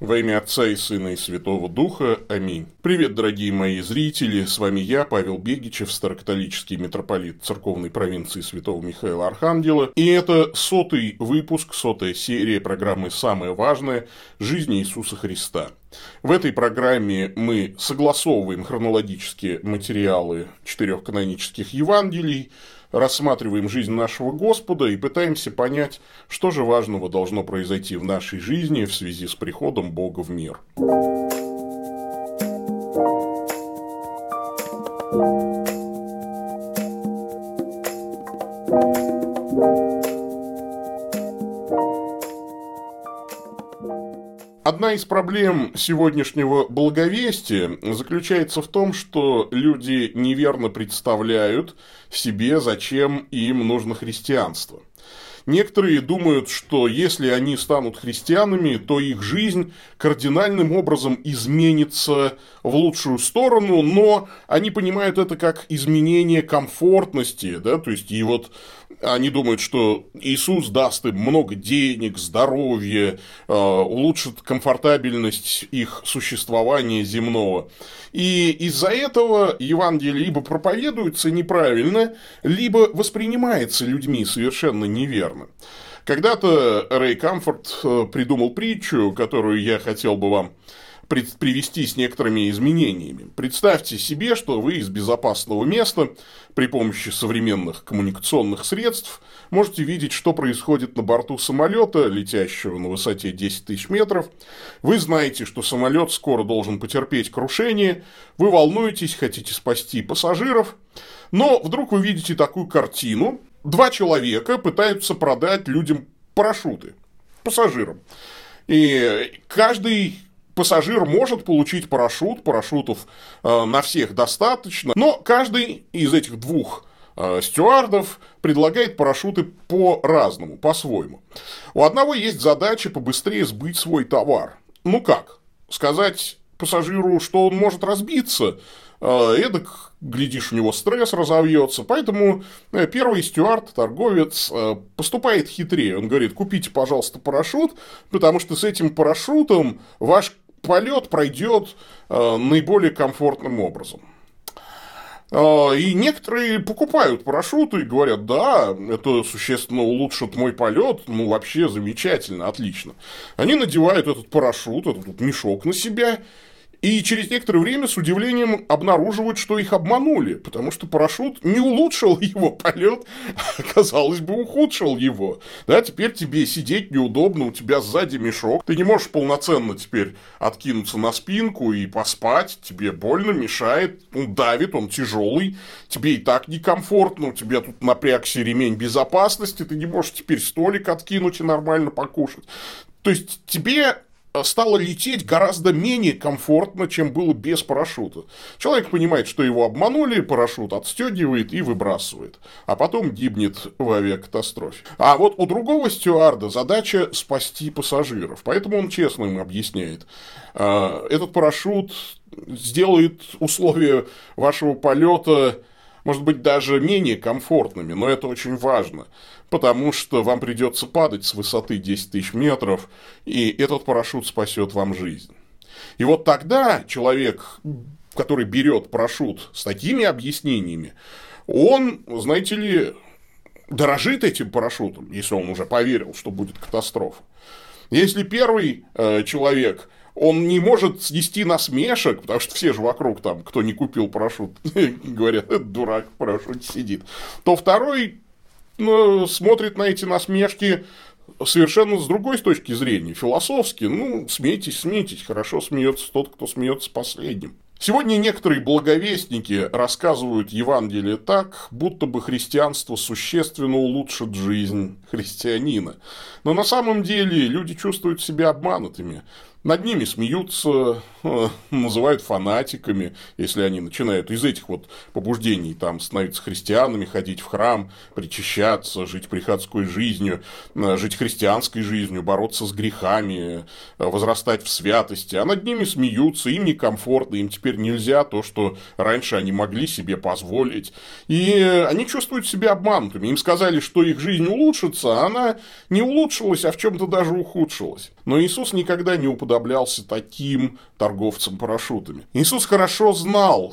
Во имя Отца и Сына и Святого Духа. Аминь. Привет, дорогие мои зрители. С вами я, Павел Бегичев, старокатолический митрополит церковной провинции Святого Михаила Архангела. И это сотый выпуск, сотая серия программы «Самое важное. Жизнь Иисуса Христа». В этой программе мы согласовываем хронологические материалы четырех канонических Евангелий, рассматриваем жизнь нашего Господа и пытаемся понять, что же важного должно произойти в нашей жизни в связи с приходом Бога в мир. Одна из проблем сегодняшнего благовестия заключается в том, что люди неверно представляют себе, зачем им нужно христианство. Некоторые думают, что если они станут христианами, то их жизнь кардинальным образом изменится в лучшую сторону, но они понимают это как изменение комфортности, да, то есть и вот они думают, что Иисус даст им много денег, здоровья, э, улучшит комфортабельность их существования земного. И из-за этого Евангелие либо проповедуется неправильно, либо воспринимается людьми совершенно неверно. Когда-то Рэй Камфорд э, придумал притчу, которую я хотел бы вам привести с некоторыми изменениями. Представьте себе, что вы из безопасного места при помощи современных коммуникационных средств можете видеть, что происходит на борту самолета, летящего на высоте 10 тысяч метров. Вы знаете, что самолет скоро должен потерпеть крушение, вы волнуетесь, хотите спасти пассажиров, но вдруг вы видите такую картину. Два человека пытаются продать людям парашюты, пассажирам. И каждый пассажир может получить парашют, парашютов э, на всех достаточно, но каждый из этих двух э, стюардов предлагает парашюты по-разному, по-своему. У одного есть задача побыстрее сбыть свой товар. Ну как? Сказать пассажиру, что он может разбиться, э, эдак, глядишь, у него стресс разовьется. Поэтому первый стюард, торговец, поступает хитрее. Он говорит, купите, пожалуйста, парашют, потому что с этим парашютом ваш полет пройдет э, наиболее комфортным образом. Э, и некоторые покупают парашюты и говорят, да, это существенно улучшит мой полет, ну вообще замечательно, отлично. Они надевают этот парашют, этот мешок на себя и через некоторое время с удивлением обнаруживают, что их обманули, потому что парашют не улучшил его полет, а, казалось бы, ухудшил его. Да, теперь тебе сидеть неудобно, у тебя сзади мешок, ты не можешь полноценно теперь откинуться на спинку и поспать, тебе больно, мешает, он давит, он тяжелый, тебе и так некомфортно, у тебя тут напрягся ремень безопасности, ты не можешь теперь столик откинуть и нормально покушать. То есть тебе стало лететь гораздо менее комфортно, чем было без парашюта. Человек понимает, что его обманули, парашют отстегивает и выбрасывает, а потом гибнет в авиакатастрофе. А вот у другого стюарда задача спасти пассажиров, поэтому он честно им объясняет. «А, этот парашют сделает условия вашего полета может быть, даже менее комфортными, но это очень важно, потому что вам придется падать с высоты 10 тысяч метров, и этот парашют спасет вам жизнь. И вот тогда человек, который берет парашют с такими объяснениями, он, знаете ли, дорожит этим парашютом, если он уже поверил, что будет катастрофа. Если первый э, человек он не может снести насмешек, потому что все же вокруг там, кто не купил парашют, говорят, это дурак в парашюте сидит, то второй ну, смотрит на эти насмешки совершенно с другой точки зрения, философски. Ну, смейтесь, смейтесь, хорошо смеется тот, кто смеется последним. Сегодня некоторые благовестники рассказывают Евангелие так, будто бы христианство существенно улучшит жизнь христианина. Но на самом деле люди чувствуют себя обманутыми. Над ними смеются, э, называют фанатиками, если они начинают из этих вот побуждений там становиться христианами, ходить в храм, причащаться, жить приходской жизнью, э, жить христианской жизнью, бороться с грехами, э, возрастать в святости. А над ними смеются, им некомфортно, им теперь нельзя то, что раньше они могли себе позволить. И они чувствуют себя обманутыми. Им сказали, что их жизнь улучшится, а она не улучшилась, а в чем-то даже ухудшилась. Но Иисус никогда не уподоблялся таким торговцам парашютами. Иисус хорошо знал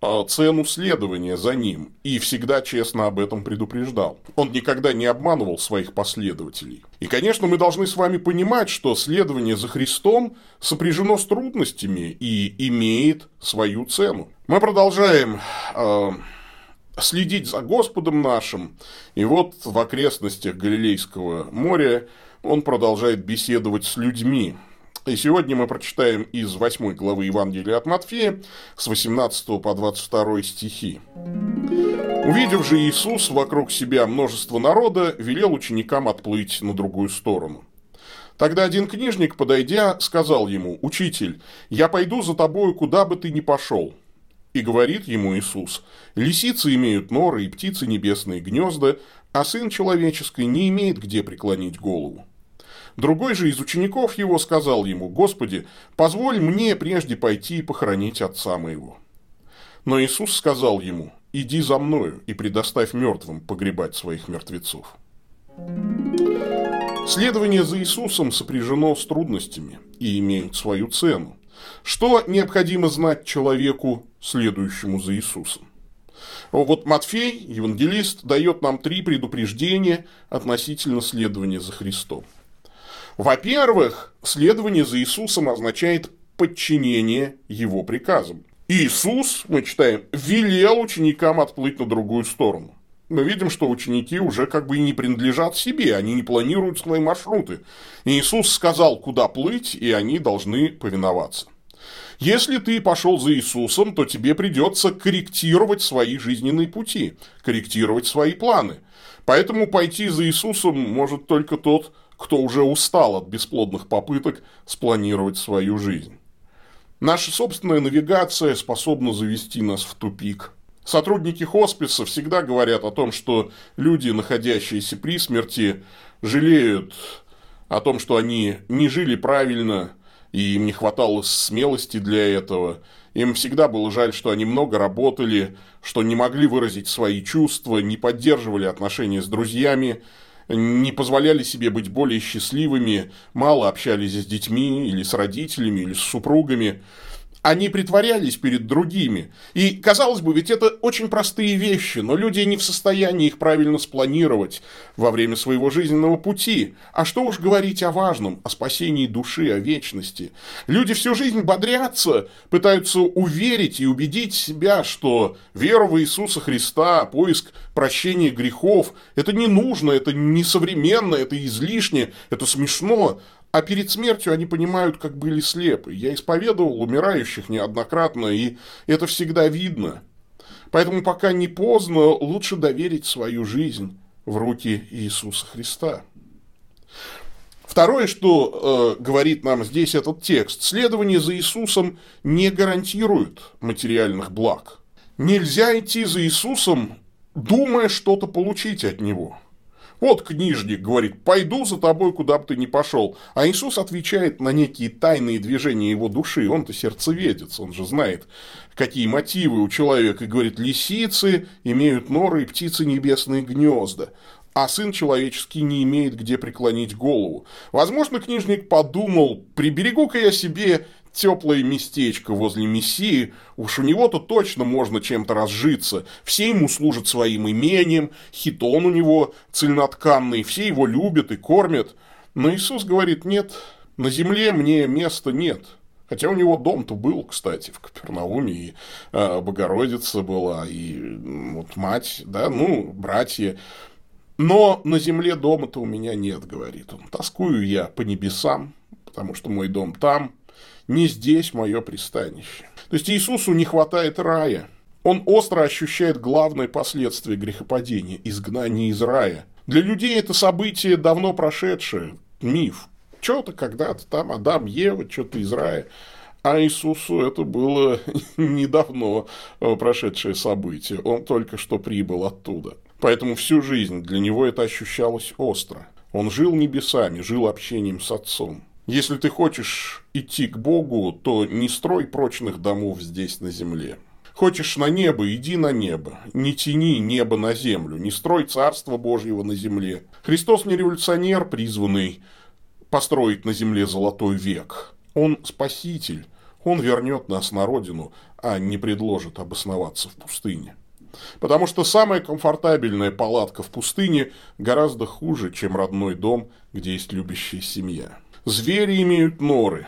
а, цену следования за ним и всегда честно об этом предупреждал. Он никогда не обманывал своих последователей. И, конечно, мы должны с вами понимать, что следование за Христом сопряжено с трудностями и имеет свою цену. Мы продолжаем э, следить за Господом нашим, и вот в окрестностях Галилейского моря он продолжает беседовать с людьми. И сегодня мы прочитаем из 8 главы Евангелия от Матфея с 18 по 22 стихи. Увидев же Иисус вокруг себя множество народа, велел ученикам отплыть на другую сторону. Тогда один книжник, подойдя, сказал ему, «Учитель, я пойду за тобою, куда бы ты ни пошел». И говорит ему Иисус, «Лисицы имеют норы и птицы небесные гнезда, а сын человеческий не имеет где преклонить голову». Другой же из учеников его сказал ему, «Господи, позволь мне прежде пойти и похоронить отца моего». Но Иисус сказал ему, «Иди за мною и предоставь мертвым погребать своих мертвецов». Следование за Иисусом сопряжено с трудностями и имеет свою цену. Что необходимо знать человеку, следующему за Иисусом? Вот Матфей, евангелист, дает нам три предупреждения относительно следования за Христом. Во-первых, следование за Иисусом означает подчинение Его приказам. Иисус, мы читаем, велел ученикам отплыть на другую сторону. Мы видим, что ученики уже как бы и не принадлежат себе, они не планируют свои маршруты. Иисус сказал, куда плыть, и они должны повиноваться. Если ты пошел за Иисусом, то тебе придется корректировать свои жизненные пути, корректировать свои планы. Поэтому пойти за Иисусом может только тот, кто уже устал от бесплодных попыток спланировать свою жизнь. Наша собственная навигация способна завести нас в тупик. Сотрудники хосписа всегда говорят о том, что люди, находящиеся при смерти, жалеют о том, что они не жили правильно, и им не хватало смелости для этого. Им всегда было жаль, что они много работали, что не могли выразить свои чувства, не поддерживали отношения с друзьями, не позволяли себе быть более счастливыми, мало общались с детьми или с родителями, или с супругами они притворялись перед другими. И, казалось бы, ведь это очень простые вещи, но люди не в состоянии их правильно спланировать во время своего жизненного пути. А что уж говорить о важном, о спасении души, о вечности. Люди всю жизнь бодрятся, пытаются уверить и убедить себя, что вера в Иисуса Христа, поиск прощения грехов, это не нужно, это несовременно, это излишне, это смешно. А перед смертью они понимают, как были слепы. Я исповедовал умирающих неоднократно, и это всегда видно. Поэтому пока не поздно, лучше доверить свою жизнь в руки Иисуса Христа. Второе, что э, говорит нам здесь этот текст, следование за Иисусом не гарантирует материальных благ. Нельзя идти за Иисусом, думая что-то получить от Него – вот книжник говорит, пойду за тобой, куда бы ты ни пошел. А Иисус отвечает на некие тайные движения его души. Он-то сердцеведец, он же знает, какие мотивы у человека. И говорит, лисицы имеют норы и птицы небесные гнезда а сын человеческий не имеет где преклонить голову. Возможно, книжник подумал, приберегу-ка я себе теплое местечко возле Мессии, уж у него-то точно можно чем-то разжиться. Все ему служат своим имением, хитон у него цельнотканный, все его любят и кормят. Но Иисус говорит, нет, на земле мне места нет. Хотя у него дом-то был, кстати, в Капернауме, и э, Богородица была, и вот мать, да, ну, братья. Но на земле дома-то у меня нет, говорит он. Тоскую я по небесам, потому что мой дом там, не здесь мое пристанище. То есть Иисусу не хватает рая. Он остро ощущает главное последствие грехопадения – изгнание из рая. Для людей это событие давно прошедшее, миф. Что-то когда-то там Адам, Ева, что-то из рая. А Иисусу это было недавно прошедшее событие. Он только что прибыл оттуда. Поэтому всю жизнь для него это ощущалось остро. Он жил небесами, жил общением с Отцом. Если ты хочешь идти к Богу, то не строй прочных домов здесь на земле. Хочешь на небо, иди на небо. Не тяни небо на землю, не строй царство Божьего на земле. Христос не революционер, призванный построить на земле золотой век. Он спаситель, он вернет нас на родину, а не предложит обосноваться в пустыне. Потому что самая комфортабельная палатка в пустыне гораздо хуже, чем родной дом, где есть любящая семья. Звери имеют норы,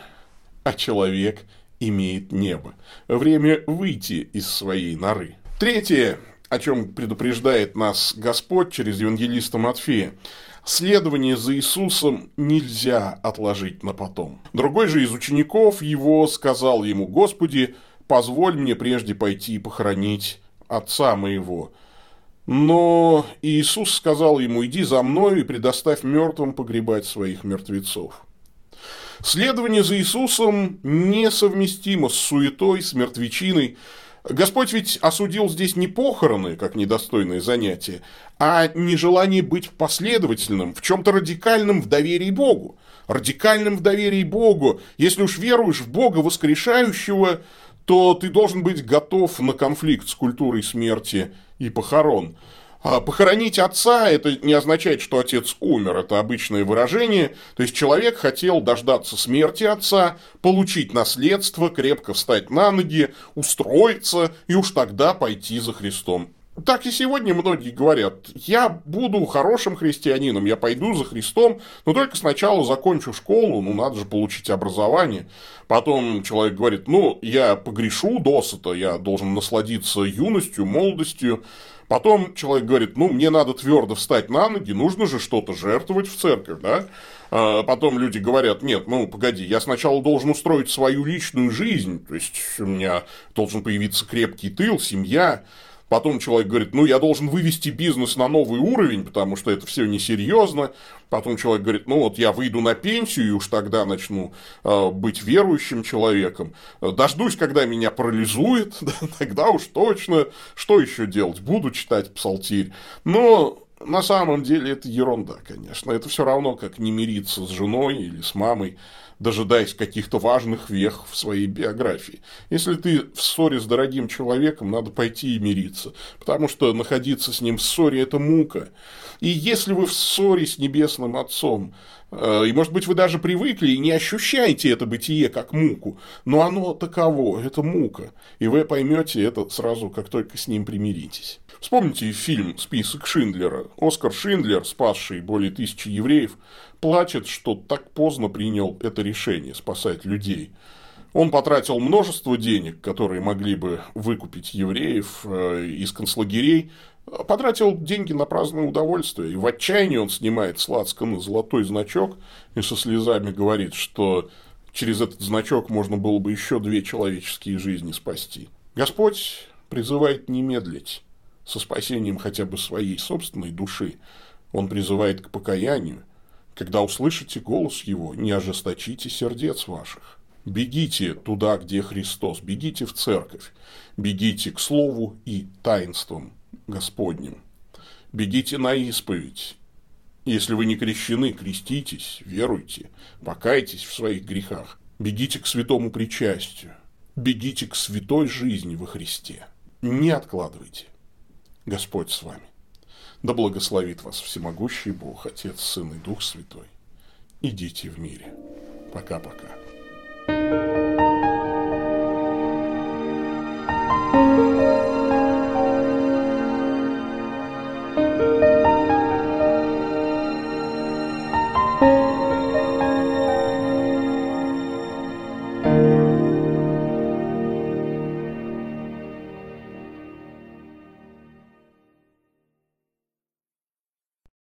а человек имеет небо. Время выйти из своей норы. Третье, о чем предупреждает нас Господь через евангелиста Матфея. Следование за Иисусом нельзя отложить на потом. Другой же из учеников его сказал ему, «Господи, позволь мне прежде пойти и похоронить отца моего». Но Иисус сказал ему, иди за мной и предоставь мертвым погребать своих мертвецов. Следование за Иисусом несовместимо с суетой, с мертвечиной. Господь ведь осудил здесь не похороны, как недостойное занятие, а нежелание быть последовательным, в чем-то радикальном в доверии Богу. Радикальным в доверии Богу. Если уж веруешь в Бога воскрешающего, то ты должен быть готов на конфликт с культурой смерти и похорон. А похоронить отца – это не означает, что отец умер, это обычное выражение. То есть человек хотел дождаться смерти отца, получить наследство, крепко встать на ноги, устроиться и уж тогда пойти за Христом. Так и сегодня многие говорят, я буду хорошим христианином, я пойду за Христом, но только сначала закончу школу, ну надо же получить образование. Потом человек говорит, ну я погрешу досыта, я должен насладиться юностью, молодостью. Потом человек говорит, ну мне надо твердо встать на ноги, нужно же что-то жертвовать в церковь, да? А потом люди говорят, нет, ну погоди, я сначала должен устроить свою личную жизнь, то есть у меня должен появиться крепкий тыл, семья, Потом человек говорит, ну, я должен вывести бизнес на новый уровень, потому что это все несерьезно. Потом человек говорит, ну, вот я выйду на пенсию, и уж тогда начну э, быть верующим человеком. Дождусь, когда меня парализует, тогда уж точно. Что еще делать? Буду читать псалтирь. Но на самом деле это ерунда, конечно. Это все равно, как не мириться с женой или с мамой дожидаясь каких-то важных вех в своей биографии. Если ты в ссоре с дорогим человеком, надо пойти и мириться, потому что находиться с ним в ссоре – это мука. И если вы в ссоре с Небесным Отцом, э, и, может быть, вы даже привыкли и не ощущаете это бытие как муку, но оно таково, это мука, и вы поймете это сразу, как только с ним примиритесь. Вспомните фильм «Список Шиндлера». Оскар Шиндлер, спасший более тысячи евреев, плачет, что так поздно принял это решение спасать людей. Он потратил множество денег, которые могли бы выкупить евреев э, из концлагерей, потратил деньги на праздное удовольствие. И в отчаянии он снимает с Лацкана золотой значок и со слезами говорит, что через этот значок можно было бы еще две человеческие жизни спасти. Господь призывает не медлить со спасением хотя бы своей собственной души. Он призывает к покаянию. Когда услышите голос его, не ожесточите сердец ваших. Бегите туда, где Христос, бегите в церковь, бегите к Слову и таинствам Господним. Бегите на исповедь. Если вы не крещены, креститесь, веруйте, покайтесь в своих грехах. Бегите к святому причастию. Бегите к святой жизни во Христе. Не откладывайте. Господь с вами. Да благословит вас всемогущий Бог, Отец, Сын и Дух Святой. Идите в мире. Пока-пока.